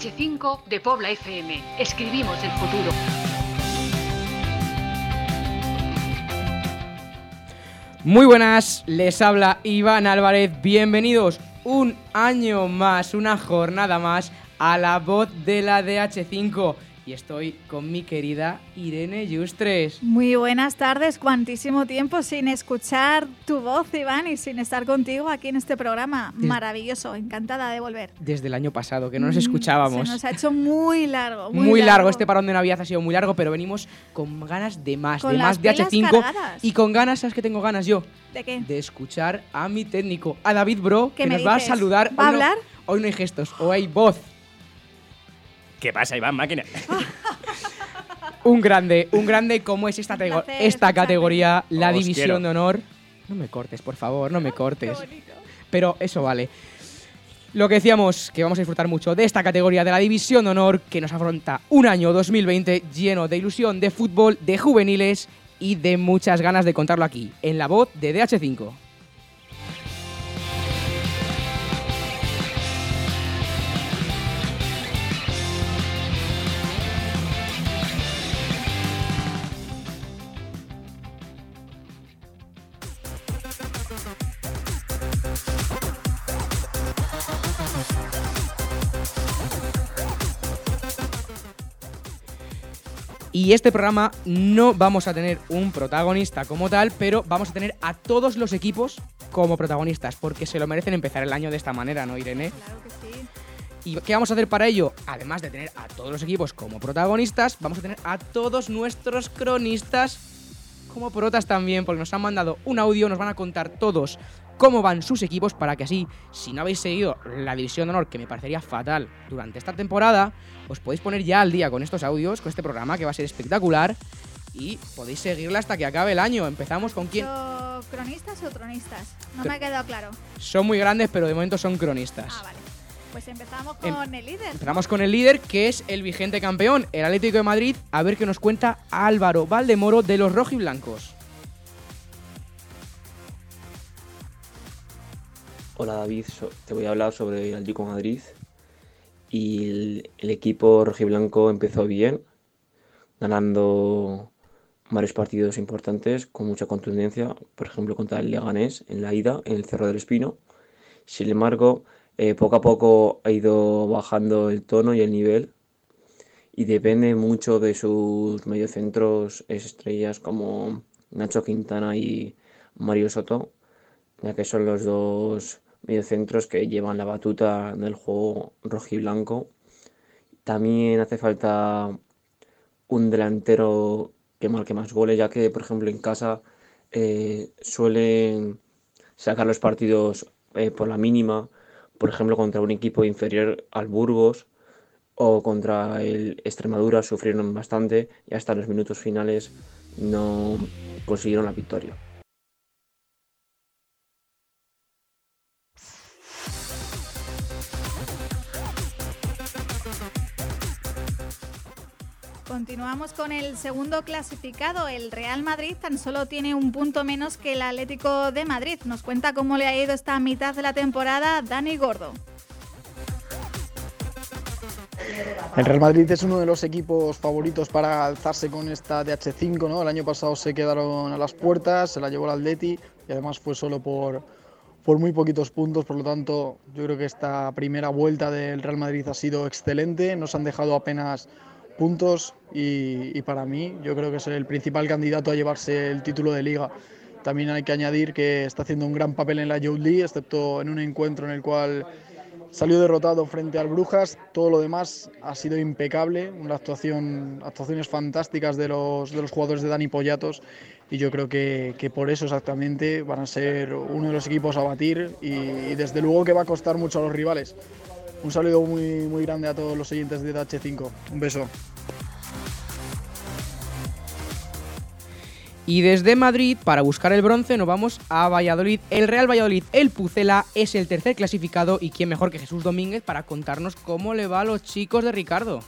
DH5 de Pobla FM. Escribimos el futuro. Muy buenas, les habla Iván Álvarez. Bienvenidos un año más, una jornada más a la voz de la DH5 y estoy con mi querida Irene Yustres. Muy buenas tardes, cuantísimo tiempo sin escuchar tu voz, Iván, y sin estar contigo aquí en este programa. Maravilloso, encantada de volver. Desde el año pasado, que no nos mm, escuchábamos. Se nos ha hecho muy largo. Muy, largo. este parón de Navidad ha sido muy largo, pero venimos con ganas de más, de más de H5 y con ganas, ¿sabes que tengo ganas yo? ¿De qué? De escuchar a mi técnico, a David Bro, que nos va a saludar. ¿Va a hablar? hoy no hay gestos, o hay voz. ¿Qué pasa, Iván Máquina? un grande, un grande como es esta, esta categoría, la división de honor. No me cortes, por favor, no me cortes. Pero eso vale. Lo que decíamos, que vamos a disfrutar mucho de esta categoría de la División de Honor, que nos afronta un año 2020 lleno de ilusión, de fútbol, de juveniles y de muchas ganas de contarlo aquí, en la voz de DH5. Y este programa no vamos a tener un protagonista como tal, pero vamos a tener a todos los equipos como protagonistas, porque se lo merecen empezar el año de esta manera, ¿no, Irene? Claro que sí. ¿Y qué vamos a hacer para ello? Además de tener a todos los equipos como protagonistas, vamos a tener a todos nuestros cronistas como protas también, porque nos han mandado un audio, nos van a contar todos cómo van sus equipos para que así, si no habéis seguido la división de honor, que me parecería fatal durante esta temporada, os podéis poner ya al día con estos audios, con este programa que va a ser espectacular y podéis seguirla hasta que acabe el año. Empezamos con quién. ¿Cronistas o tronistas? No me ha quedado claro. Son muy grandes, pero de momento son cronistas. Ah, vale. Pues empezamos em, con el líder. Empezamos con el líder, que es el vigente campeón, el Atlético de Madrid. A ver qué nos cuenta Álvaro Valdemoro de los rojiblancos. Hola David, te voy a hablar sobre el Atlético Madrid. Y el, equipo rojiblanco empezó bien, ganando varios partidos importantes con mucha contundencia, por ejemplo contra el Leganés en la ida, en el Cerro del Espino. Sin embargo, eh, poco a poco ha ido bajando el tono y el nivel y depende mucho de sus mediocentros estrellas como Nacho Quintana y Mario Soto, ya que son los dos mediocentros que llevan la batuta del juego rojiblanco. También hace falta un delantero que marque más goles, ya que, por ejemplo, en casa eh, suelen sacar los partidos eh, por la mínima, por ejemplo, contra un equipo inferior al Burgos o contra el Extremadura sufrieron bastante y hasta los minutos finales no consiguieron la victoria. Continuamos con el segundo clasificado. El Real Madrid tan solo tiene un punto menos que el Atlético de Madrid. Nos cuenta cómo le ha ido esta mitad de la temporada Dani Gordo. El Real Madrid es uno de los equipos favoritos para alzarse con esta DH5, ¿no? El año pasado se quedaron a las puertas, se la llevó el Atleti y además fue solo por, por muy poquitos puntos, por lo tanto yo creo que esta primera vuelta del Real Madrid ha sido excelente, nos han dejado apenas puntos y, para mí yo creo que es el principal candidato a llevarse el título de liga. También hay que añadir que está haciendo un gran papel en la Youth League, excepto en un encuentro en el cual salió derrotado frente al Brujas. Todo lo demás ha sido impecable, una actuación, actuaciones fantásticas de los, de los jugadores de Dani Pollatos y yo creo que, que, por eso exactamente van a ser uno de los equipos a batir y, y desde luego que va a costar mucho a los rivales. Un saludo muy, muy grande a todos los oyentes de H5. Un beso. Y desde Madrid, para buscar el bronce, nos vamos a Valladolid. El Real Valladolid, el Pucela, es el tercer clasificado y quién mejor que Jesús Domínguez para contarnos cómo le va a los chicos de Ricardo.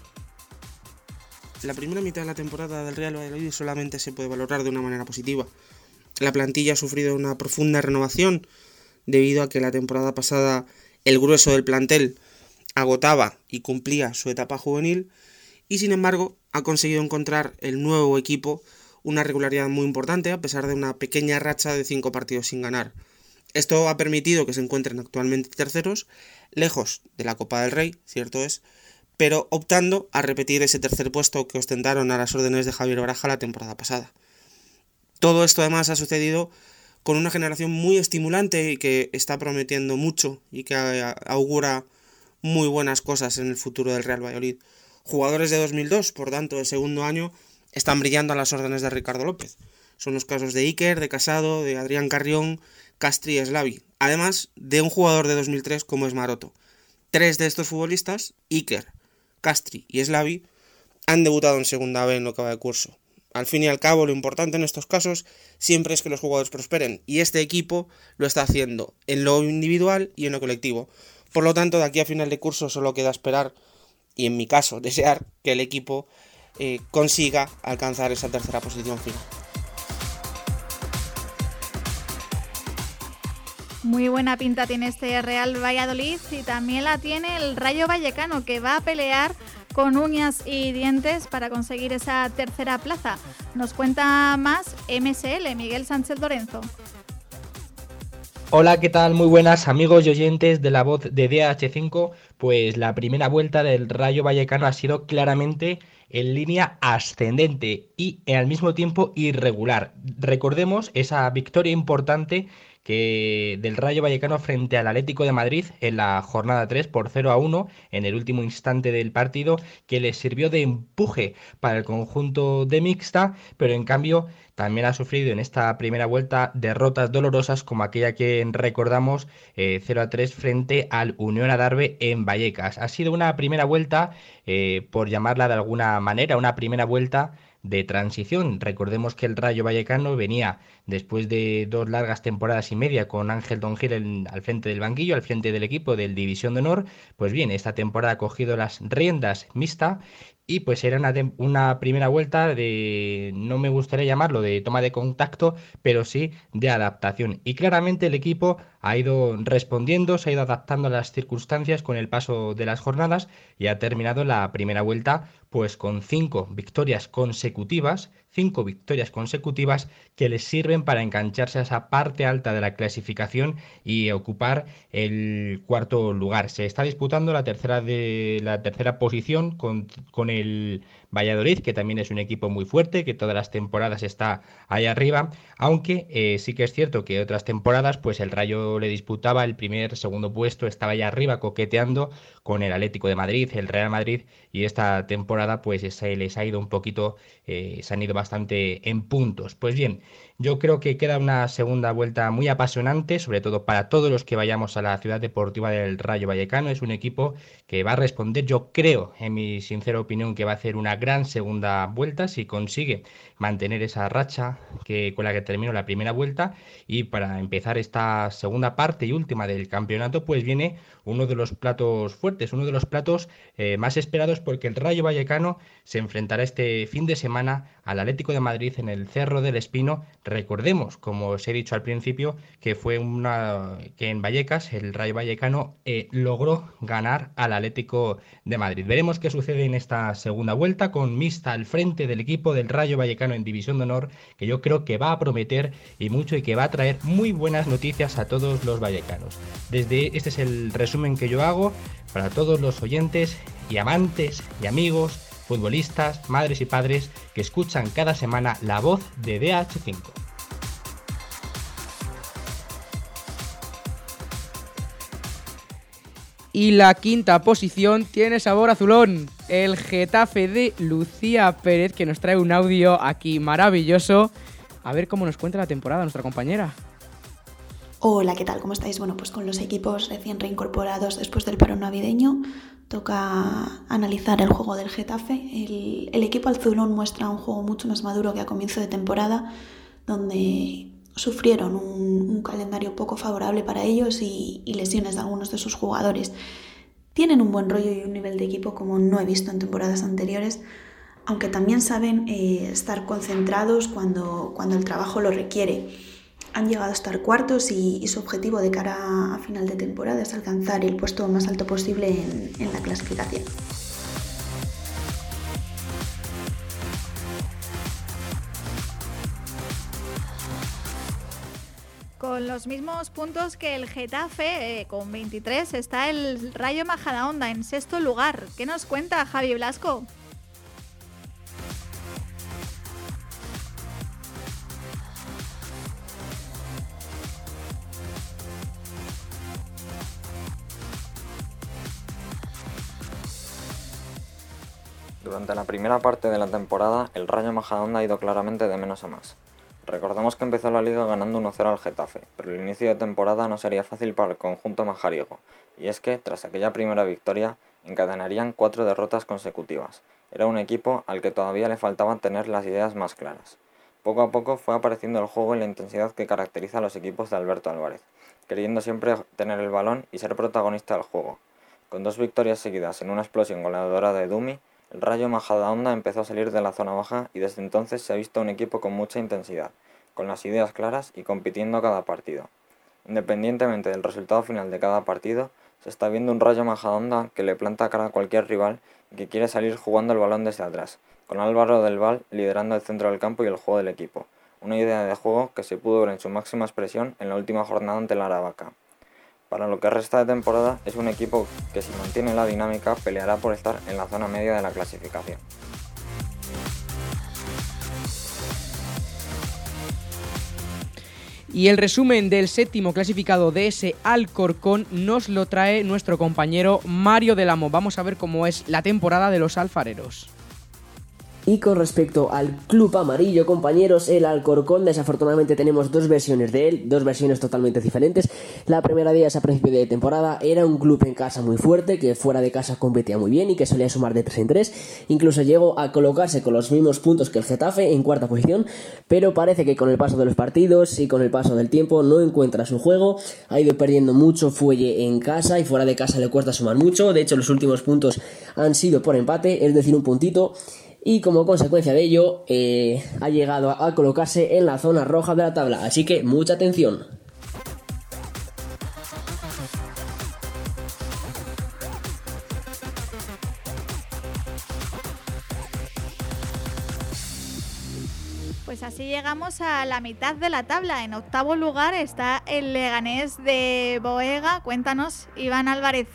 La primera mitad de la temporada del Real Valladolid solamente se puede valorar de una manera positiva. La plantilla ha sufrido una profunda renovación debido a que la temporada pasada el grueso del plantel agotaba y cumplía su etapa juvenil y sin embargo ha conseguido encontrar el nuevo equipo una regularidad muy importante a pesar de una pequeña racha de cinco partidos sin ganar. Esto ha permitido que se encuentren actualmente terceros, lejos de la Copa del Rey, cierto es, pero optando a repetir ese tercer puesto que ostentaron a las órdenes de Javier Baraja la temporada pasada. Todo esto además ha sucedido con una generación muy estimulante y que está prometiendo mucho y que augura muy buenas cosas en el futuro del Real Valladolid. Jugadores de 2002, por tanto, de segundo año, están brillando a las órdenes de Ricardo López. Son los casos de Iker, de Casado, de Adrián Carrión, Castri y Slavi. Además de un jugador de 2003 como es Maroto. Tres de estos futbolistas, Iker, Castri y Slavi, han debutado en segunda B en lo que va de curso. Al fin y al cabo, lo importante en estos casos siempre es que los jugadores prosperen, y este equipo lo está haciendo en lo individual y en lo colectivo. Por lo tanto, de aquí a final de curso solo queda esperar, y en mi caso, desear que el equipo eh, consiga alcanzar esa tercera posición final. Muy buena pinta tiene este Real Valladolid y también la tiene el Rayo Vallecano que va a pelear con uñas y dientes para conseguir esa tercera plaza. Nos cuenta más MSL, Miguel Sánchez Lorenzo. Hola, ¿qué tal? Muy buenas amigos y oyentes de la voz de DH5. Pues la primera vuelta del Rayo Vallecano ha sido claramente en línea ascendente y al mismo tiempo irregular. Recordemos esa victoria importante que del Rayo Vallecano frente al Atlético de Madrid en la jornada 3 por 0 a 1 en el último instante del partido que les sirvió de empuje para el conjunto de mixta, pero en cambio también ha sufrido en esta primera vuelta derrotas dolorosas como aquella que recordamos 0 eh, a 3 frente al Unión Adarve en Vallecas. Ha sido una primera vuelta, eh, por llamarla de alguna manera, una primera vuelta de transición. Recordemos que el Rayo Vallecano venía después de dos largas temporadas y media con Ángel Don Gil al frente del banquillo, al frente del equipo del División de Honor. Pues bien, esta temporada ha cogido las riendas mixta y pues era una, una, primera vuelta de, no me gustaría llamarlo de toma de contacto, pero sí de adaptación. Y claramente el equipo ha ido respondiendo, se ha ido adaptando a las circunstancias con el paso de las jornadas y ha terminado la primera vuelta pues con cinco victorias consecutivas, cinco victorias consecutivas que les sirven para engancharse a esa parte alta de la clasificación y ocupar el cuarto lugar. Se está disputando la tercera de la tercera posición con, con el Valladolid, que también es un equipo muy fuerte, que todas las temporadas está ahí arriba, aunque eh, sí que es cierto que otras temporadas, pues el Rayo le disputaba el primer, segundo puesto, estaba allá arriba coqueteando con el Atlético de Madrid, el Real Madrid, y esta temporada pues se les ha ido un poquito, eh, se han ido bastante en puntos. Pues bien, yo creo que queda una segunda vuelta muy apasionante, sobre todo para todos los que vayamos a la ciudad deportiva del Rayo Vallecano. Es un equipo que va a responder, yo creo, en mi sincera opinión, que va a hacer una gran segunda vuelta si consigue mantener esa racha que, con la que terminó la primera vuelta. Y para empezar esta segunda parte y última del campeonato, pues viene uno de los platos fuertes, uno de los platos eh, más esperados porque el Rayo Vallecano se enfrentará este fin de semana al Atlético de Madrid en el Cerro del Espino. Recordemos, como os he dicho al principio, que fue una que en Vallecas el Rayo Vallecano eh, logró ganar al Atlético de Madrid. Veremos qué sucede en esta segunda vuelta con Mista al frente del equipo del Rayo Vallecano en División de Honor, que yo creo que va a prometer y mucho y que va a traer muy buenas noticias a todos los vallecanos. Desde este es el resumen que yo hago para todos los oyentes y amantes y amigos futbolistas, madres y padres que escuchan cada semana la voz de DH5. Y la quinta posición tiene sabor azulón. El Getafe de Lucía Pérez, que nos trae un audio aquí maravilloso. A ver cómo nos cuenta la temporada nuestra compañera. Hola, ¿qué tal? ¿Cómo estáis? Bueno, pues con los equipos recién reincorporados después del paro navideño, toca analizar el juego del Getafe. El, equipo azulón muestra un juego mucho más maduro que a comienzo de temporada, donde sufrieron un, calendario poco favorable para ellos y, lesiones de algunos de sus jugadores. Tienen un buen rollo y un nivel de equipo como no he visto en temporadas anteriores, aunque también saben eh, estar concentrados cuando, cuando el trabajo lo requiere han llegado a estar cuartos y, su objetivo de cara a final de temporada es alcanzar el puesto más alto posible en la clasificación. Con los mismos puntos que el Getafe, eh, con 23, está el Rayo Majadahonda en sexto lugar. ¿Qué nos cuenta Javi Blasco? La primera parte de la temporada, el Rayo Majadahonda ha ido claramente de menos a más. Recordemos que empezó la liga ganando 1-0 al Getafe, pero el inicio de temporada no sería fácil para el conjunto majariego, y es que, tras aquella primera victoria, encadenarían cuatro derrotas consecutivas. Era un equipo al que todavía le faltaban tener las ideas más claras. Poco a poco fue apareciendo el juego y la intensidad que caracteriza a los equipos de Alberto Álvarez, queriendo siempre tener el balón y ser protagonista del juego. Con dos victorias seguidas en una explosión goleadora de Dumi, el Rayo Majadahonda empezó a salir de la zona baja y desde entonces se ha visto un equipo con mucha intensidad, con las ideas claras y compitiendo cada partido. Independientemente del resultado final de cada partido, se está viendo un Rayo Majadahonda que le planta cara a cualquier rival y que quiere salir jugando el balón desde atrás, con Álvaro del Val liderando el centro del campo y el juego del equipo, una idea de juego que se pudo ver en su máxima expresión en la última jornada ante la Aravaca. Para lo que resta de temporada es un equipo que si mantiene la dinámica peleará por estar en la zona media de la clasificación. Y el resumen del séptimo clasificado de ese Alcorcón nos lo trae nuestro compañero Mario Del Amo. Vamos a ver cómo es la temporada de los alfareros. Y con respecto al club amarillo, compañeros, el Alcorcón, desafortunadamente tenemos dos versiones de él, dos versiones totalmente diferentes. La primera de ellas a principio de temporada era un club en casa muy fuerte, que fuera de casa competía muy bien y que solía sumar de 3 en 3. Incluso llegó a colocarse con los mismos puntos que el Getafe en cuarta posición, pero parece que con el paso de los partidos y con el paso del tiempo no encuentra su juego, ha ido perdiendo mucho fuelle en casa y fuera de casa le cuesta sumar mucho. De hecho, los últimos puntos han sido por empate, es decir, un puntito y como consecuencia de ello eh, ha llegado a, colocarse en la zona roja de la tabla. Así que mucha atención. Pues así llegamos a la mitad de la tabla. En octavo lugar está el Leganés de Boega. Cuéntanos, Iván Álvarez.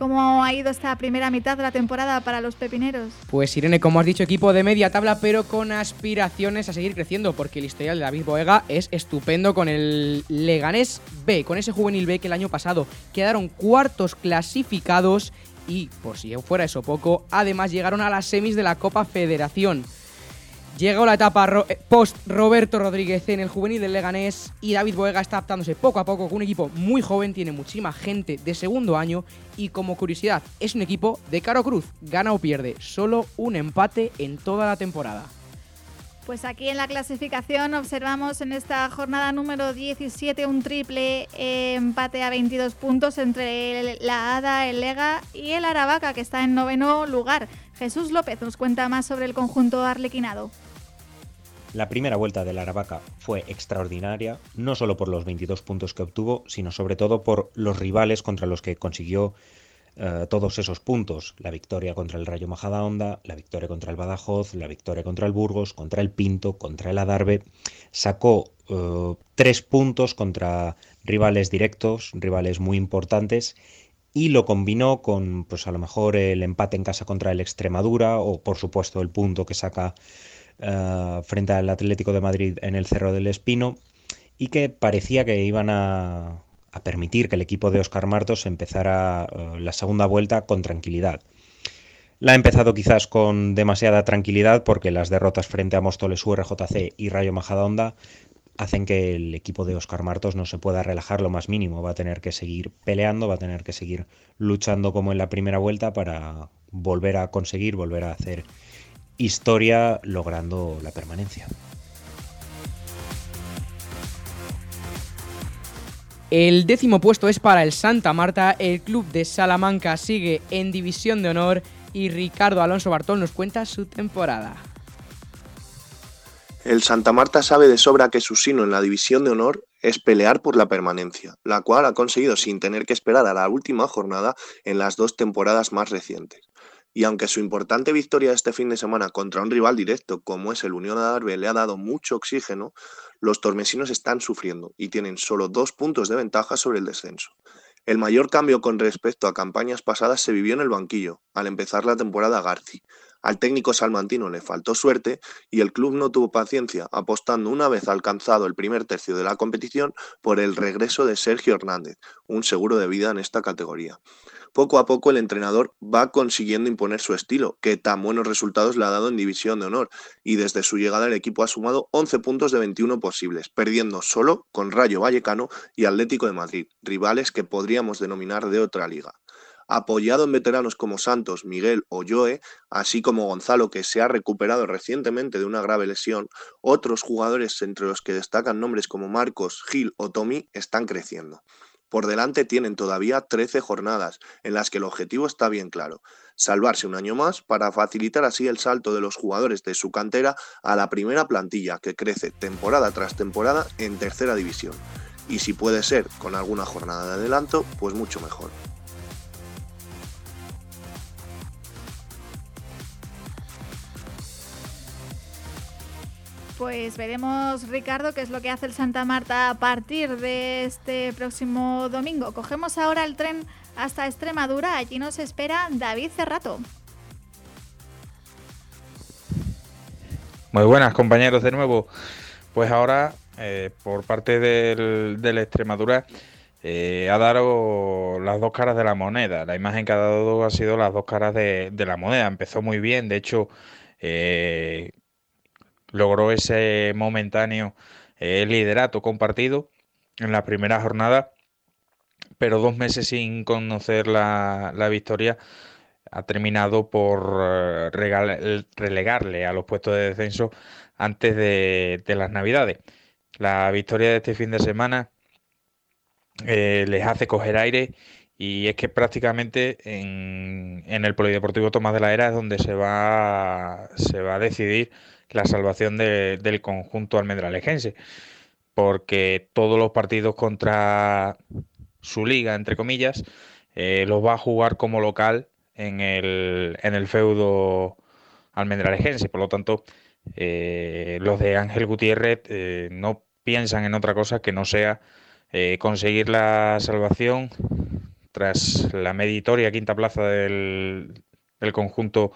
¿Cómo ha ido esta primera mitad de la temporada para los pepineros? Pues Irene, como has dicho, equipo de media tabla, pero con aspiraciones a seguir creciendo, porque el historial de David Boega es estupendo con el Leganés B, con ese juvenil B que el año pasado quedaron cuartos clasificados y, por si fuera eso poco, además llegaron a las semis de la Copa Federación. Llegó la etapa eh, post Roberto Rodríguez en el juvenil del Leganés y David Boega está adaptándose poco a poco con un equipo muy joven, tiene muchísima gente de segundo año y como curiosidad es un equipo de caro cruz, gana o pierde, solo un empate en toda la temporada. Pues aquí en la clasificación observamos en esta jornada número 17 un triple empate a 22 puntos entre la ADA, el Lega y el Aravaca que está en noveno lugar. Jesús López nos cuenta más sobre el conjunto arlequinado. La primera vuelta del Aravaca fue extraordinaria, no solo por los 22 puntos que obtuvo, sino sobre todo por los rivales contra los que consiguió eh, todos esos puntos. La victoria contra el Rayo Majadahonda, la victoria contra el Badajoz, la victoria contra el Burgos, contra el Pinto, contra el Adarve. Sacó eh, tres puntos contra rivales directos, rivales muy importantes, y lo combinó con, pues a lo mejor, el empate en casa contra el Extremadura o, por supuesto, el punto que saca eh, frente al Atlético de Madrid en el Cerro del Espino y que parecía que iban a, permitir que el equipo de Oscar Martos empezara eh, la segunda vuelta con tranquilidad. La ha empezado quizás con demasiada tranquilidad porque las derrotas frente a Móstoles URJC y Rayo Majadahonda hacen que el equipo de Oscar Martos no se pueda relajar lo más mínimo. Va a tener que seguir peleando, va a tener que seguir luchando como en la primera vuelta para volver a conseguir, volver a hacer historia logrando la permanencia. El décimo puesto es para el Santa Marta, el club de Salamanca sigue en división de honor y Ricardo Alonso Bartol nos cuenta su temporada. El Santa Marta sabe de sobra que su sino en la división de honor es pelear por la permanencia, la cual ha conseguido sin tener que esperar a la última jornada en las dos temporadas más recientes. Y aunque su importante victoria este fin de semana contra un rival directo como es el Unión Adarve le ha dado mucho oxígeno, los tormesinos están sufriendo y tienen solo dos puntos de ventaja sobre el descenso. El mayor cambio con respecto a campañas pasadas se vivió en el banquillo, al empezar la temporada Garci, al técnico salmantino le faltó suerte y el club no tuvo paciencia, apostando una vez alcanzado el primer tercio de la competición por el regreso de Sergio Hernández, un seguro de vida en esta categoría. Poco a poco el entrenador va consiguiendo imponer su estilo, que tan buenos resultados le ha dado en División de Honor, y desde su llegada el equipo ha sumado 11 puntos de 21 posibles, perdiendo solo con Rayo Vallecano y Atlético de Madrid, rivales que podríamos denominar de otra liga apoyado en veteranos como Santos, Miguel o Joe, así como Gonzalo, que se ha recuperado recientemente de una grave lesión, otros jugadores entre los que destacan nombres como Marcos, Gil o Tommy están creciendo. Por delante tienen todavía 13 jornadas, en las que el objetivo está bien claro, salvarse un año más para facilitar así el salto de los jugadores de su cantera a la primera plantilla, que crece temporada tras temporada en tercera división. Y si puede ser con alguna jornada de adelanto, pues mucho mejor. Pues veremos, Ricardo, qué es lo que hace el Santa Marta a partir de este próximo domingo. Cogemos ahora el tren hasta Extremadura. Allí nos espera David Cerrato. Muy buenas, compañeros, de nuevo. Pues ahora, eh, por parte del, de la Extremadura, eh, ha dado las dos caras de la moneda. La imagen que ha dado ha sido las dos caras de, de la moneda. Empezó muy bien, de hecho, eh, logró ese momentáneo eh, liderato compartido en la primera jornada, pero dos meses sin conocer la, victoria ha terminado por eh, relegarle a los puestos de descenso antes de, las Navidades. La victoria de este fin de semana eh, les hace coger aire y es que prácticamente en, en, el Polideportivo Tomás de la Era es donde se va, se va a decidir la salvación del conjunto almendralejense, porque todos los partidos contra su liga, entre comillas, eh, los va a jugar como local en el, en el feudo almendralejense. Por lo tanto, eh, los de Ángel Gutiérrez eh, no piensan en otra cosa que no sea conseguir la salvación tras la meditoria quinta plaza del, del conjunto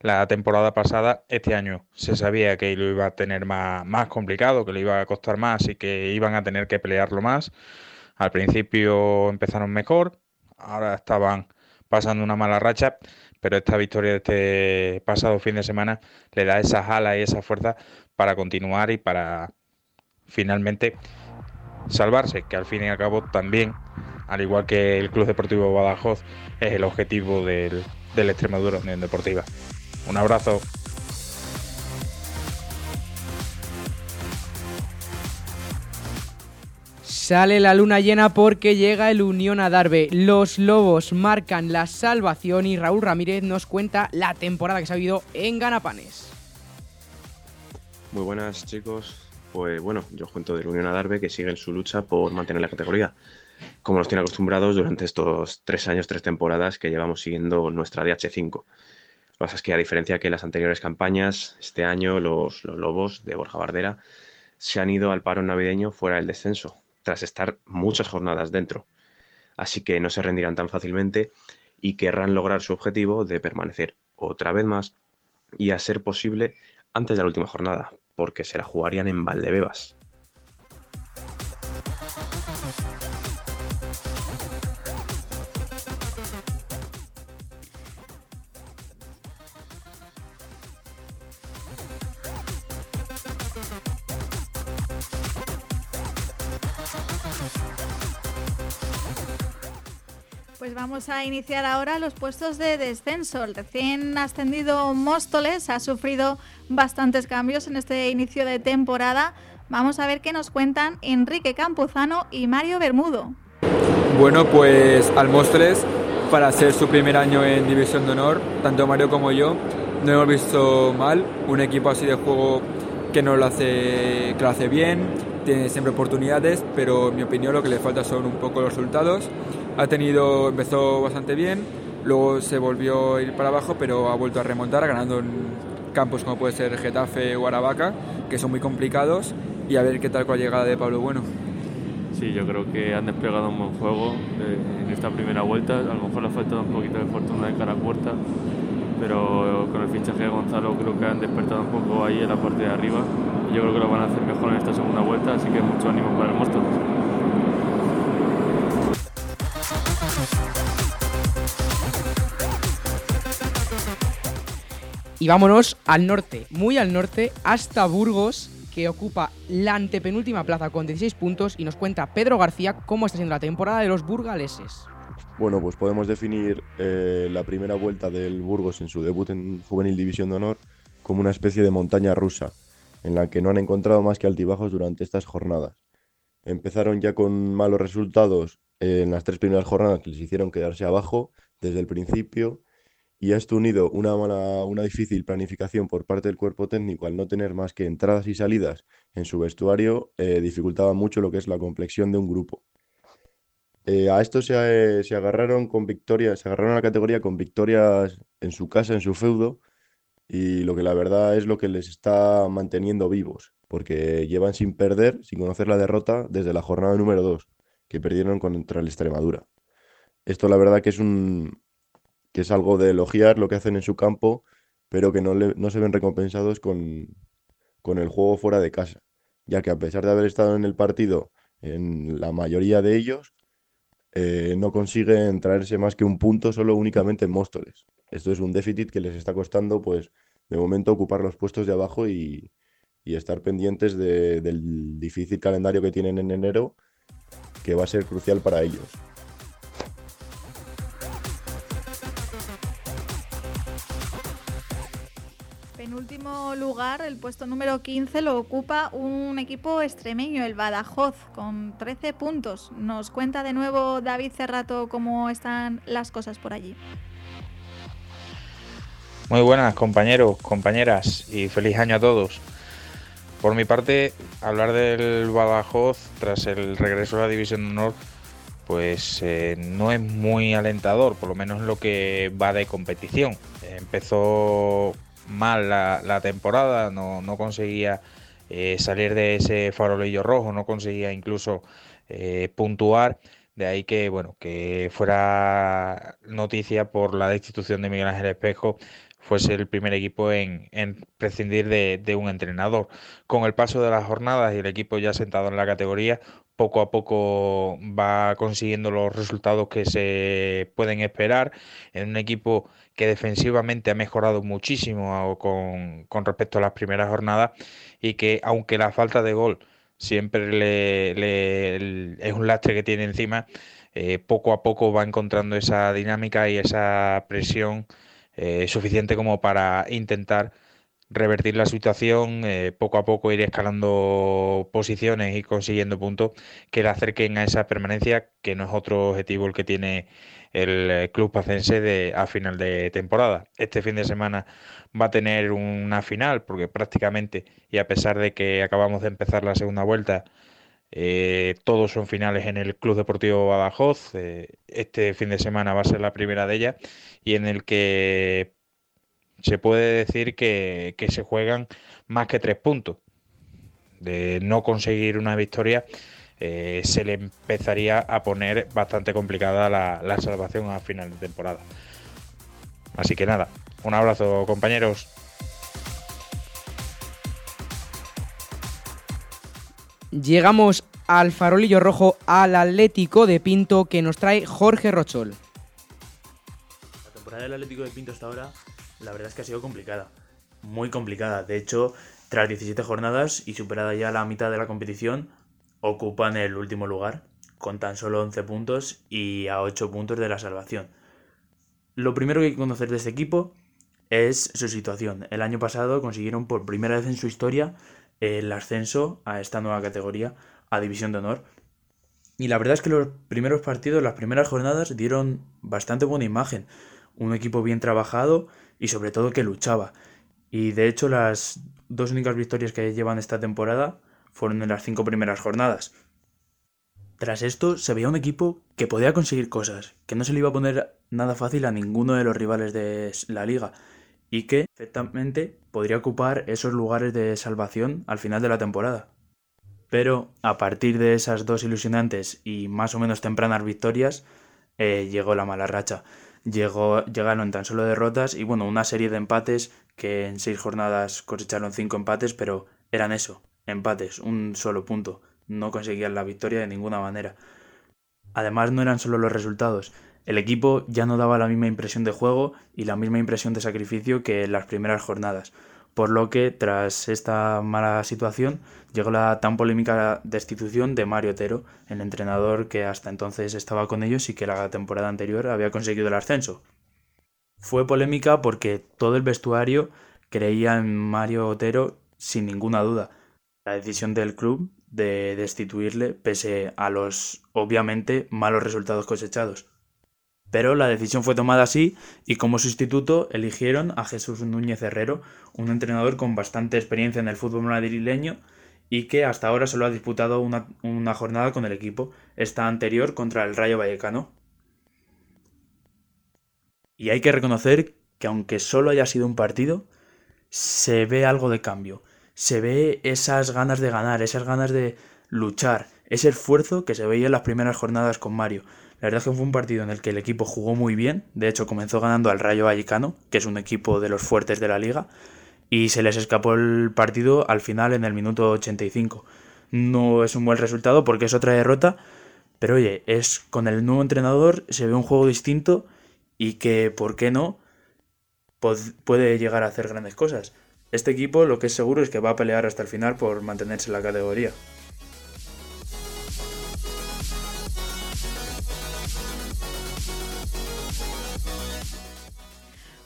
la temporada pasada, este año se sabía que lo iba a tener más, complicado, que le iba a costar más y que iban a tener que pelearlo más. Al principio empezaron mejor, ahora estaban pasando una mala racha, pero esta victoria de este pasado fin de semana le da esa jala y esa fuerza para continuar y para finalmente salvarse, que al fin y al cabo también, al igual que el Club Deportivo Badajoz, es el objetivo del, del Extremadura Unión Deportiva. Un abrazo. Sale la luna llena porque llega el Unión a Darbe. Los Lobos marcan la salvación y Raúl Ramírez nos cuenta la temporada que se ha habido en Ganapanes. Muy buenas chicos. Pues bueno, yo cuento del Unión a Darbe que sigue en su lucha por mantener la categoría, como nos tiene acostumbrados durante estos tres años, tres temporadas que llevamos siguiendo nuestra DH5. Lo que pasa es que a diferencia que las anteriores campañas, este año los, Lobos de Borja Bardera se han ido al paro navideño fuera del descenso, tras estar muchas jornadas dentro. Así que no se rendirán tan fácilmente y querrán lograr su objetivo de permanecer otra vez más y a ser posible antes de la última jornada, porque se la jugarían en Valdebebas. Vamos a iniciar ahora los puestos de descenso. El recién ascendido Móstoles ha sufrido bastantes cambios en este inicio de temporada. Vamos a ver qué nos cuentan Enrique Campuzano y Mario Bermudo. Bueno, pues al Móstoles, para ser su primer año en División de Honor, tanto Mario como yo, no hemos visto mal. Un equipo así de juego que no lo hace, que lo hace bien, tiene siempre oportunidades, pero en mi opinión lo que le falta son un poco los resultados. Ha tenido, empezó bastante bien, luego se volvió a ir para abajo, pero ha vuelto a remontar, ganando en campos como puede ser Getafe o Aravaca, que son muy complicados, y a ver qué tal con la llegada de Pablo Bueno. Sí, yo creo que han desplegado un buen juego eh, en esta primera vuelta. A lo mejor le ha faltado un poquito de fortuna de cara a puerta, pero con el fichaje de Gonzalo creo que han despertado un poco ahí en la parte de arriba. Yo creo que lo van a hacer mejor en esta segunda vuelta, así que mucho ánimo para el Móstoles. Y vámonos al norte, muy al norte, hasta Burgos, que ocupa la antepenúltima plaza con 16 puntos y nos cuenta Pedro García cómo está siendo la temporada de los burgaleses. Bueno, pues podemos definir eh, la primera vuelta del Burgos en su debut en Juvenil División de Honor como una especie de montaña rusa, en la que no han encontrado más que altibajos durante estas jornadas. Empezaron ya con malos resultados en las tres primeras jornadas que les hicieron quedarse abajo desde el principio y esto unido una mala, una difícil planificación por parte del cuerpo técnico al no tener más que entradas y salidas en su vestuario, eh, dificultaba mucho lo que es la complexión de un grupo. Eh, a esto se, se, agarraron con victorias, se agarraron a la categoría con victorias en su casa, en su feudo, y lo que la verdad es lo que les está manteniendo vivos, porque llevan sin perder, sin conocer la derrota, desde la jornada número 2, que perdieron contra el Extremadura. Esto la verdad que es un, que es algo de elogiar lo que hacen en su campo, pero que no, no se ven recompensados con, con el juego fuera de casa, ya que a pesar de haber estado en el partido en la mayoría de ellos, eh, no consiguen traerse más que un punto solo únicamente en Móstoles. Esto es un déficit que les está costando, pues, de momento ocupar los puestos de abajo y, y estar pendientes de, del difícil calendario que tienen en enero, que va a ser crucial para ellos. Penúltimo lugar, el puesto número 15 lo ocupa un equipo extremeño, el Badajoz, con 13 puntos. Nos cuenta de nuevo David Cerrato cómo están las cosas por allí. Muy buenas compañeros, compañeras y feliz año a todos. Por mi parte, hablar del Badajoz tras el regreso a la División Honor, pues eh, no es muy alentador, por lo menos lo que va de competición. Empezó mal la, temporada, no, conseguía eh, salir de ese farolillo rojo, no conseguía incluso eh, puntuar. De ahí que, bueno, que fuera noticia por la destitución de Miguel Ángel Espejo, fuese el primer equipo en, prescindir de, de, un entrenador. Con el paso de las jornadas y el equipo ya sentado en la categoría, poco a poco va consiguiendo los resultados que se pueden esperar en un equipo que defensivamente ha mejorado muchísimo con, respecto a las primeras jornadas y que aunque la falta de gol siempre le, es un lastre que tiene encima, eh, poco a poco va encontrando esa dinámica y esa presión eh, suficiente como para intentar revertir la situación, eh, poco a poco ir escalando posiciones y consiguiendo puntos que le acerquen a esa permanencia, que no es otro objetivo el que tiene el eh, club pacense de, a final de temporada. Este fin de semana va a tener una final, porque prácticamente, y a pesar de que acabamos de empezar la segunda vuelta, eh, todos son finales en el Club Deportivo Badajoz. este fin de semana va a ser la primera de ellas y en el que se puede decir que, se juegan más que tres puntos. De no conseguir una victoria, eh, se le empezaría a poner bastante complicada la, la salvación a final de temporada. Así que nada, un abrazo compañeros. Llegamos al farolillo rojo al Atlético de Pinto que nos trae Jorge Rochol. La temporada del Atlético de Pinto hasta ahora la verdad es que ha sido complicada. Muy complicada. De hecho, tras 17 jornadas y superada ya la mitad de la competición, ocupan el último lugar, con tan solo 11 puntos y a 8 puntos de la salvación. Lo primero que hay que conocer de este equipo es su situación. El año pasado consiguieron por primera vez en su historia el ascenso a esta nueva categoría, a División de Honor. Y la verdad es que los primeros partidos, las primeras jornadas dieron bastante buena imagen. Un equipo bien trabajado y sobre todo que luchaba. Y de hecho las dos únicas victorias que llevan esta temporada fueron en las cinco primeras jornadas. Tras esto se veía un equipo que podía conseguir cosas, que no se le iba a poner nada fácil a ninguno de los rivales de la liga y que perfectamente podría ocupar esos lugares de salvación al final de la temporada. Pero a partir de esas dos ilusionantes y más o menos tempranas victorias, eh, llegó la mala racha. Llegó, llegaron tan solo derrotas y bueno, una serie de empates que en seis jornadas cosecharon cinco empates, pero eran eso, empates, un solo punto. No conseguían la victoria de ninguna manera. Además no eran solo los resultados, el equipo ya no daba la misma impresión de juego y la misma impresión de sacrificio que en las primeras jornadas, por lo que tras esta mala situación llegó la tan polémica destitución de Mario Otero, el entrenador que hasta entonces estaba con ellos y que la temporada anterior había conseguido el ascenso. Fue polémica porque todo el vestuario creía en Mario Otero sin ninguna duda. La decisión del club de destituirle pese a los obviamente malos resultados cosechados. Pero la decisión fue tomada así y como sustituto eligieron a Jesús Núñez Herrero, un entrenador con bastante experiencia en el fútbol madrileño y que hasta ahora solo ha disputado una, una jornada con el equipo, esta anterior contra el Rayo Vallecano. Y hay que reconocer que aunque solo haya sido un partido, se ve algo de cambio, se ve esas ganas de ganar, esas ganas de luchar, ese esfuerzo que se veía en las primeras jornadas con Mario. La verdad es que fue un partido en el que el equipo jugó muy bien. De hecho, comenzó ganando al Rayo Vallecano, que es un equipo de los fuertes de la liga. Y se les escapó el partido al final en el minuto 85. No es un buen resultado porque es otra derrota. Pero oye, es con el nuevo entrenador se ve un juego distinto y que, ¿por qué no? puede llegar a hacer grandes cosas. Este equipo lo que es seguro es que va a pelear hasta el final por mantenerse en la categoría.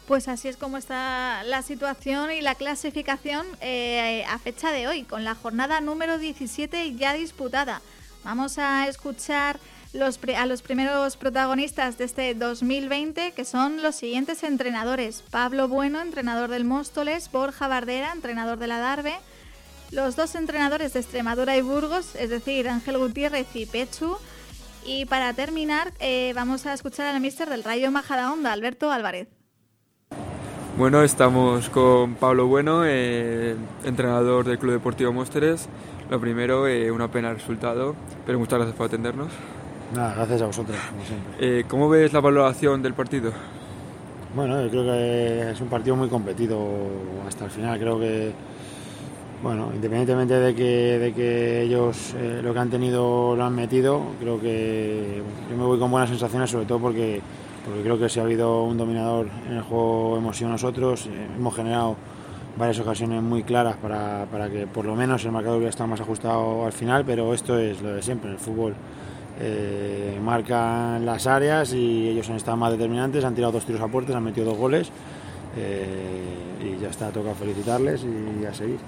Pues así es como está la situación y la clasificación eh, a fecha de hoy, con la jornada número 17 ya disputada. Vamos a escuchar los, a los primeros protagonistas de este 2020, que son los siguientes entrenadores. Pablo Bueno, entrenador del Móstoles, Borja Bardera, entrenador de la Darbe, los dos entrenadores de Extremadura y Burgos, es decir, Ángel Gutiérrez y Pechu. Y para terminar, eh, vamos a escuchar al mister del Rayo Majadahonda, Alberto Álvarez. Bueno, estamos con Pablo Bueno, eh, entrenador del Club Deportivo Mósteres. Lo primero, eh, una pena el resultado, pero muchas gracias por atendernos. Nada, gracias a vosotros, como siempre. Eh, ¿Cómo ves la valoración del partido? Bueno, yo creo que es un partido muy competido hasta el final. Creo que, bueno, independientemente de que, de que ellos lo que han tenido lo han metido, creo que yo me voy con buenas sensaciones, sobre todo porque porque creo que si ha habido un dominador en el juego hemos sido nosotros, eh, hemos generado varias ocasiones muy claras para, para, que por lo menos el marcador hubiera estado más ajustado al final, pero esto es lo de siempre, en el fútbol eh, marcan las áreas y ellos han estado más determinantes, han tirado dos tiros a puertas, han metido dos goles eh, y ya está, toca felicitarles y a seguir.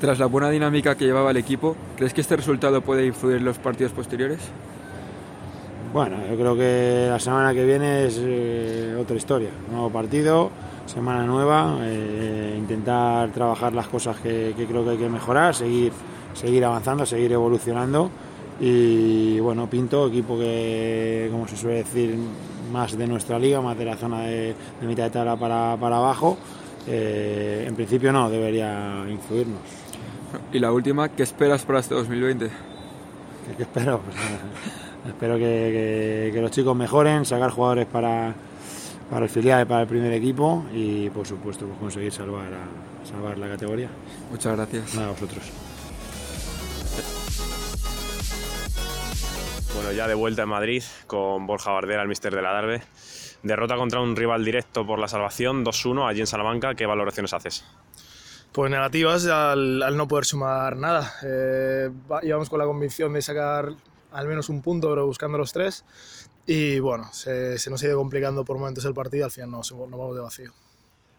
Tras la buena dinámica que llevaba el equipo, ¿crees que este resultado puede influir en los partidos posteriores? Bueno, yo creo que la semana que viene es eh, otra historia, nuevo partido, semana nueva, eh, intentar trabajar las cosas que, creo que hay que mejorar, seguir, seguir avanzando, seguir evolucionando y bueno, Pinto, equipo que, como se suele decir, más de nuestra liga, más de la zona de, mitad de tabla para, abajo, eh, en principio no, debería influirnos. Y la última, ¿qué esperas para este 2020? ¿Qué, espero? Pues, Espero que, los chicos mejoren, sacar jugadores para, para el filial y para el primer equipo y por supuesto pues, conseguir salvar, a, salvar la categoría. Muchas gracias. Nada, a vosotros. Bueno, ya de vuelta en Madrid con Borja Bardera, el mister de la Darbe. Derrota contra un rival directo por la salvación, 2-1 allí en Salamanca. ¿Qué valoraciones haces? Pues negativas al, no poder sumar nada. Eh, íbamos con la convicción de sacar al menos un punto, pero buscando los tres. Y bueno, se, se nos ido complicando por momentos el partido, al final no, no vamos de vacío.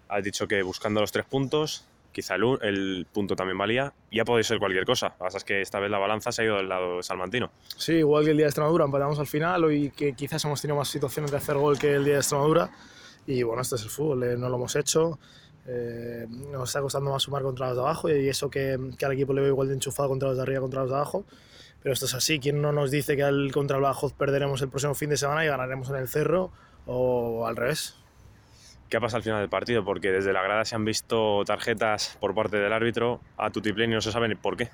Has dicho que buscando los tres puntos, quizá el, el, punto también valía. Ya podéis ser cualquier cosa. Lo que pasa es que esta vez la balanza se ha ido del lado salmantino. Sí, igual que el día de Extremadura, empatamos al final y que quizás hemos tenido más situaciones de hacer gol que el día de Extremadura. Y bueno, este es el fútbol, eh, no lo hemos hecho. Eh, nos está costando más sumar contra los de abajo y eso que, que al equipo le veo igual de enchufado contra los de arriba contra los de abajo. Pero esto es así. ¿Quién no nos dice que al, contra el Badajoz perderemos el próximo fin de semana y ganaremos en el Cerro o al revés? ¿Qué ha pasado al final del partido? Porque desde la grada se han visto tarjetas por parte del árbitro a Tutiplén y no se sabe ni por qué.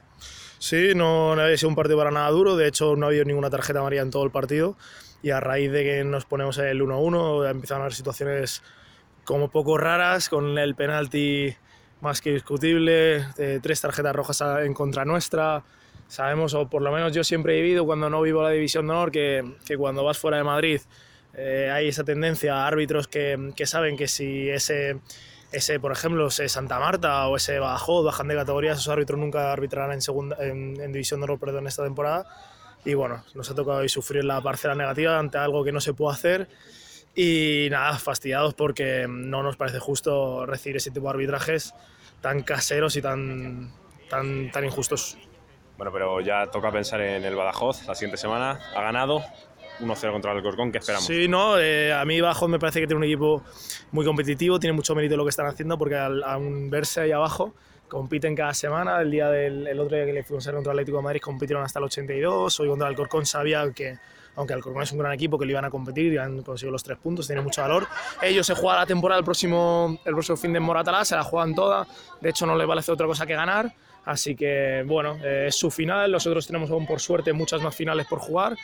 Sí, no, no había sido un partido para nada duro. De hecho, no ha habido ninguna tarjeta amarilla en todo el partido. Y a raíz de que nos ponemos el 1-1, empezaron a haber situaciones como poco raras, con el penalti más que discutible, tres tarjetas rojas en contra nuestra. Sabemos, o por lo menos yo siempre he vivido cuando no vivo la División de Honor, que, que cuando vas fuera de Madrid eh, hay esa tendencia a árbitros que, que, saben que si ese, ese, por ejemplo, ese Santa Marta o ese Badajoz bajan de categoría, esos árbitros nunca arbitrarán en, segunda, en, en División de Honor perdón, esta temporada. Y bueno, nos ha tocado hoy sufrir la parcela negativa ante algo que no se puede hacer. Y nada, fastidiados porque no nos parece justo recibir ese tipo de arbitrajes tan caseros y tan, tan, tan injustos. Bueno, pero ya toca pensar en el Badajoz la siguiente semana. Ha ganado 1-0 contra el Alcorcón, ¿qué esperamos? Sí, no, eh, a mí Badajoz me parece que tiene un equipo muy competitivo, tiene mucho mérito lo que están haciendo porque al, al verse ahí abajo compiten cada semana. El día del el otro día que le fuimos a contra el Atlético de Madrid compitieron hasta el 82. Hoy contra el Alcorcón sabía que, aunque Alcorcón es un gran equipo, que le iban a competir y han conseguido los tres puntos, tiene mucho valor. Ellos se juegan la temporada el próximo, el próximo fin de Moratalá, se la juegan toda. De hecho, no les vale hacer otra cosa que ganar. Así que, bueno, eh, es su final. Nosotros tenemos aún, por suerte, muchas más finales por jugar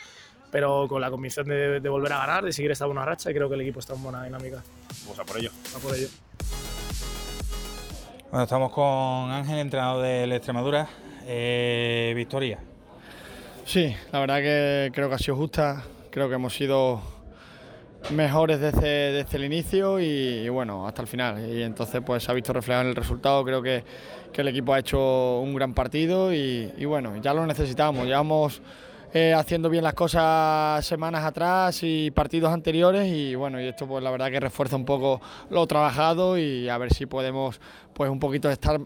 pero con la convicción de, de, volver a ganar, de seguir esta buena racha y creo que el equipo está en buena dinámica. Vamos a por ello. A por ello. Bueno, estamos con Ángel, entrenador del Extremadura. Eh, Victoria. Sí, la verdad que creo que ha sido justa. Creo que hemos sido mejores desde, desde el inicio y, y, bueno, hasta el final. Y entonces pues se ha visto reflejado en el resultado. Creo que, que el equipo ha hecho un gran partido y, y bueno, ya lo necesitamos. Llevamos eh, haciendo bien las cosas semanas atrás y partidos anteriores y bueno, y esto pues la verdad que refuerza un poco lo trabajado y a ver si podemos pues un poquito estar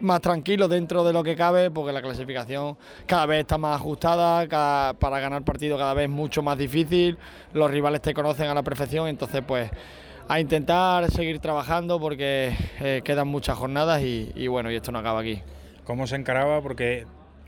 más tranquilos dentro de lo que cabe porque la clasificación cada vez está más ajustada, para ganar partido cada vez mucho más difícil, los rivales te conocen a la perfección, entonces pues a intentar seguir trabajando porque eh, quedan muchas jornadas y, y bueno, y esto no acaba aquí. ¿Cómo se encaraba? Porque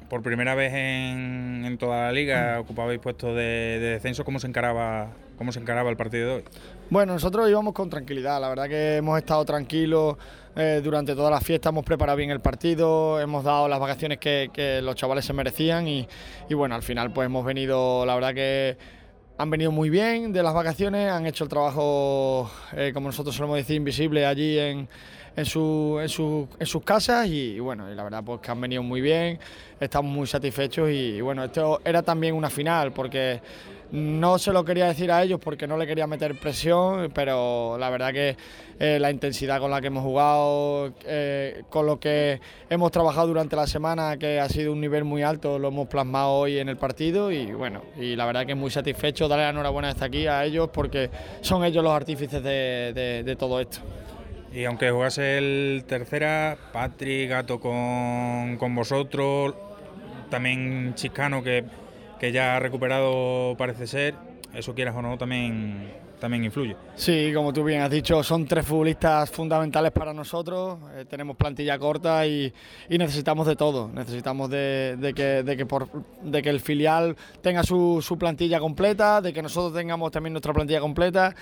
por primera vez en, en toda la liga Mm. ocupabais puestos de, de, descenso. ¿Cómo se encaraba cómo se encaraba el partido de hoy? Bueno, nosotros íbamos con tranquilidad. La verdad que hemos estado tranquilos eh, durante toda la fiesta, hemos preparado bien el partido, hemos dado las vacaciones que, que los chavales se merecían y, y bueno, al final pues hemos venido, la verdad que han venido muy bien de las vacaciones, han hecho el trabajo, eh, como nosotros solemos decir, invisible allí en, en, su, en, su, en, sus casas y, bueno, y la verdad pues que han venido muy bien, estamos muy satisfechos y, bueno, esto era también una final porque no se lo quería decir a ellos porque no le quería meter presión, pero la verdad que eh, la intensidad con la que hemos jugado, eh, con lo que hemos trabajado durante la semana, que ha sido un nivel muy alto, lo hemos plasmado hoy en el partido y bueno, y la verdad que muy satisfecho, darle la enhorabuena hasta aquí a ellos porque son ellos los artífices de todo esto. Y aunque jugase el tercera, Patrick, Gato con, con vosotros, también Chiscano que, que ya ha recuperado parece ser, eso quieras o no también, también influye. Sí, como tú bien has dicho, son tres futbolistas fundamentales para nosotros, eh, tenemos plantilla corta y, y, necesitamos de todo, necesitamos de, de, que, de, que por, de que el filial tenga su, su plantilla completa, de que nosotros tengamos también nuestra plantilla completa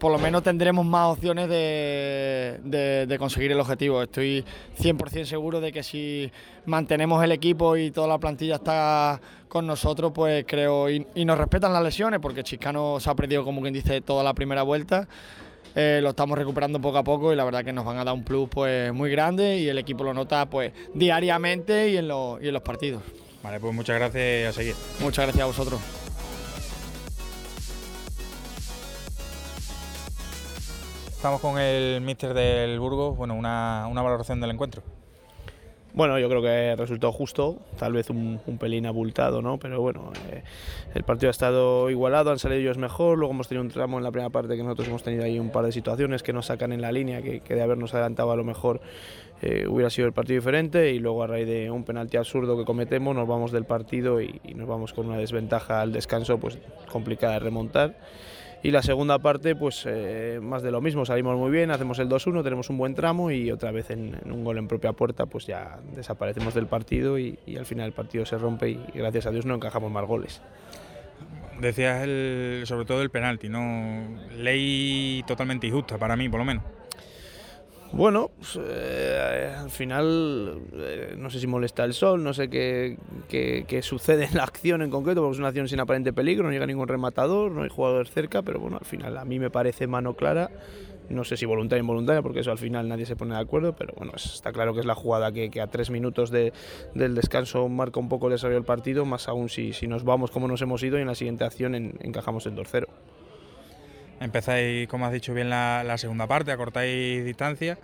por lo menos tendremos más opciones de, de, de, conseguir el objetivo. Estoy 100% seguro de que si mantenemos el equipo y toda la plantilla está con nosotros, pues creo, y, y nos respetan las lesiones, porque Chiscano se ha perdido, como quien dice, toda la primera vuelta. Eh, lo estamos recuperando poco a poco y la verdad que nos van a dar un plus pues muy grande y el equipo lo nota pues diariamente y en, lo, y en los partidos. Vale, pues muchas gracias a seguir. Muchas gracias a vosotros. Estamos con el míster del Burgos, bueno, una, una, valoración del encuentro. Bueno, yo creo que resultó justo, tal vez un, un pelín abultado, ¿no? Pero bueno, eh, el partido ha estado igualado, han salido ellos mejor, luego hemos tenido un tramo en la primera parte que nosotros hemos tenido ahí un par de situaciones que nos sacan en la línea, que, que de habernos adelantado a lo mejor eh, hubiera sido el partido diferente y luego a raíz de un penalti absurdo que cometemos nos vamos del partido y, y nos vamos con una desventaja al descanso pues complicada de remontar y la segunda parte pues eh, más de lo mismo, salimos muy bien, hacemos el 2-1, tenemos un buen tramo y otra vez en, un gol en propia puerta pues ya desaparecemos del partido y, al final el partido se rompe y, gracias a Dios no encajamos más goles. Decías el, sobre todo el penalti, ¿no? Ley totalmente injusta para mí, por lo menos. Bueno, pues, eh, al final eh, no sé si molesta el sol, no sé qué, qué, sucede en la acción en concreto, porque es una acción sin aparente peligro, no llega ningún rematador, no hay jugador cerca, pero bueno, al final a mí me parece mano clara, no sé si voluntaria o involuntaria, porque eso al final nadie se pone de acuerdo, pero bueno, está claro que es la jugada que, a tres minutos del descanso marca un poco el desarrollo del partido, más aún si, si nos vamos como nos hemos ido y en la siguiente acción encajamos el 2-0 empezáis, como has dicho bien, la, segunda parte, acortáis distancia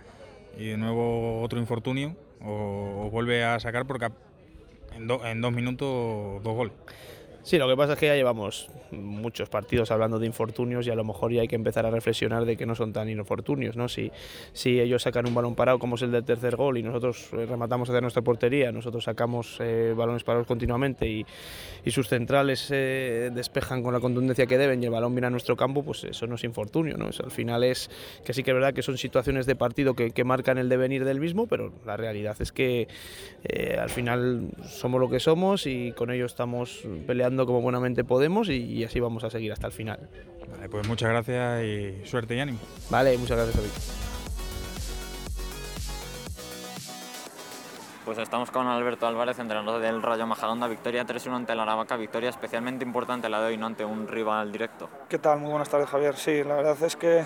y de nuevo otro infortunio, os, vuelve a sacar porque en, en dos minutos dos goles. Sí, lo que pasa es que ya llevamos muchos partidos hablando de infortunios y a lo mejor ya hay que empezar a reflexionar de que no son tan infortunios, ¿no? Si, si ellos sacan un balón parado como es el del tercer gol y nosotros eh, rematamos hacia nuestra portería, nosotros sacamos eh, balones parados continuamente y, y sus centrales eh, despejan con la contundencia que deben y el balón viene a nuestro campo, pues eso no es infortunio, ¿no? Eso al final es que sí que es verdad que son situaciones de partido que, que marcan el devenir del mismo, pero la realidad es que al final somos lo que somos y con ello estamos peleando como buenamente podemos y, así vamos a seguir hasta el final. Vale, pues muchas gracias y suerte y ánimo. Vale, muchas gracias David. Pues estamos con Alberto Álvarez, entrenador del Rayo Majadahonda, victoria 3-1 ante la Aravaca, victoria especialmente importante la de hoy, no ante un rival directo. ¿Qué tal? Muy buenas tardes Javier. Sí, la verdad es que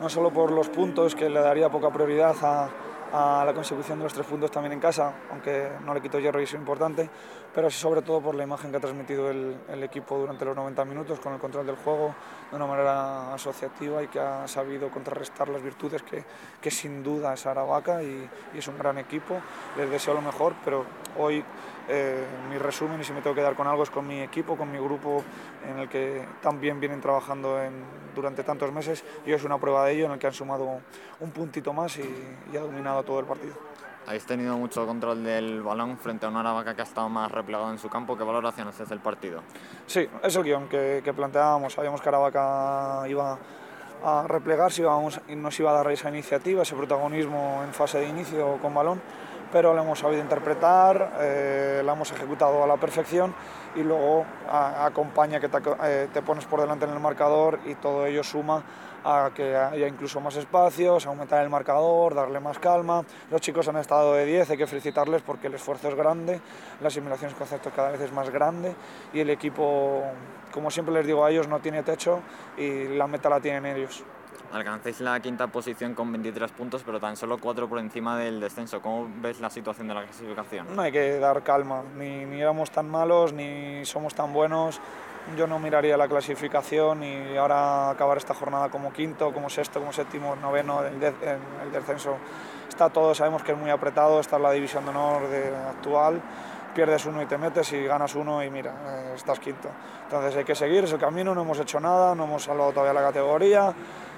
no solo por los puntos, que le daría poca prioridad a, a la consecución de los tres puntos también en casa, aunque no le quito hierro y es importante, pero sobre todo por la imagen que ha transmitido el, el, equipo durante los 90 minutos con el control del juego de una manera asociativa y que ha sabido contrarrestar las virtudes que, que sin duda es Aravaca y, y, es un gran equipo. Les deseo lo mejor, pero hoy eh, mi resumen, y si me tengo que dar con algo, es con mi equipo, con mi grupo en el que también vienen trabajando en, durante tantos meses y es una prueba de ello en el que han sumado un puntito más y, y ha dominado todo el partido. Habéis tenido mucho control del balón frente a una Aravaca que ha estado más replegado en su campo. ¿Qué valoración haces del partido? Sí, es el guion que, que planteábamos. Sabíamos que Aravaca iba a replegarse, íbamos, y nos iba a dar esa iniciativa, ese protagonismo en fase de inicio con balón, pero lo hemos sabido interpretar, eh, la hemos ejecutado a la perfección y luego acompaña que te, eh, te pones por delante en el marcador y todo ello suma a que haya incluso más espacios, aumentar el marcador, darle más calma. Los chicos han estado de 10, hay que felicitarles porque el esfuerzo es grande, la asimilación de conceptos cada vez es más grande y el equipo, como siempre les digo a ellos, no tiene techo y la meta la tienen ellos. Alcancéis la quinta posición con 23 puntos, pero tan solo 4 por encima del descenso. ¿Cómo ves la situación de la clasificación? No hay que dar calma, ni, ni éramos tan malos, ni somos tan buenos yo no miraría la clasificación y ahora acabar esta jornada como quinto, como sexto, como séptimo, noveno, el, el descenso. Está todo, sabemos que es muy apretado, está la división de honor de, actual, pierdes uno y te metes y ganas uno y mira, eh, estás quinto. Entonces hay que seguir, es el camino, no hemos hecho nada, no hemos salvado todavía la categoría,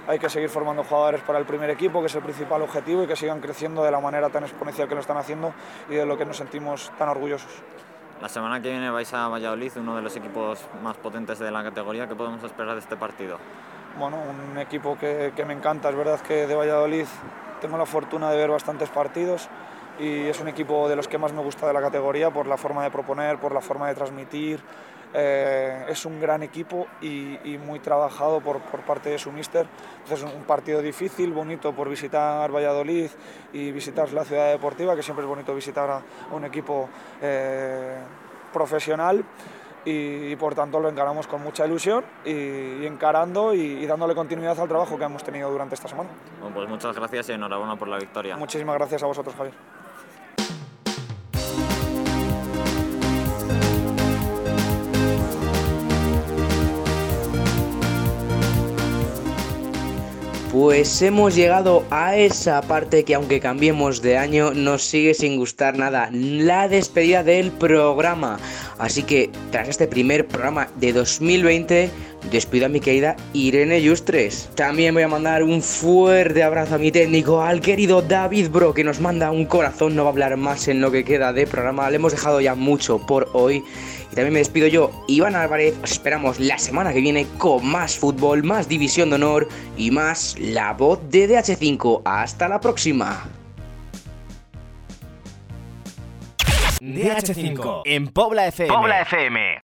hay que seguir formando jugadores para el primer equipo, que es el principal objetivo, y que sigan creciendo de la manera tan exponencial que lo están haciendo y de lo que nos sentimos tan orgullosos. La semana que viene vais a Valladolid, uno de los equipos más potentes de la categoría. ¿Qué podemos esperar de este partido? Bueno, un equipo que, que me encanta. Es verdad que de Valladolid tengo la fortuna de ver bastantes partidos y es un equipo de los que más me gusta de la categoría por la forma de proponer, por la forma de transmitir. Eh, es un gran equipo y, y muy trabajado por, por, parte de su míster. Es un partido difícil, bonito por visitar Valladolid y visitar la ciudad deportiva, que siempre es bonito visitar a, a un equipo eh, profesional. Y, y, por tanto lo encaramos con mucha ilusión y, y encarando y, y, dándole continuidad al trabajo que hemos tenido durante esta semana. Bueno, pues muchas gracias y enhorabuena por la victoria. Muchísimas gracias a vosotros, Javier. Pues hemos llegado a esa parte que aunque cambiemos de año nos sigue sin gustar nada, la despedida del programa. Así que tras este primer programa de 2020 despido a mi querida Irene Yustres. También voy a mandar un fuerte abrazo a mi técnico, al querido David Bro, que nos manda un corazón, no va a hablar más en lo que queda de programa. Le hemos dejado ya mucho por hoy Y también me despido yo, Iván Álvarez. Os esperamos la semana que viene con más fútbol, más división de honor y más la voz de DH5. Hasta la próxima. DH5 en Pobla FM. Pobla FM.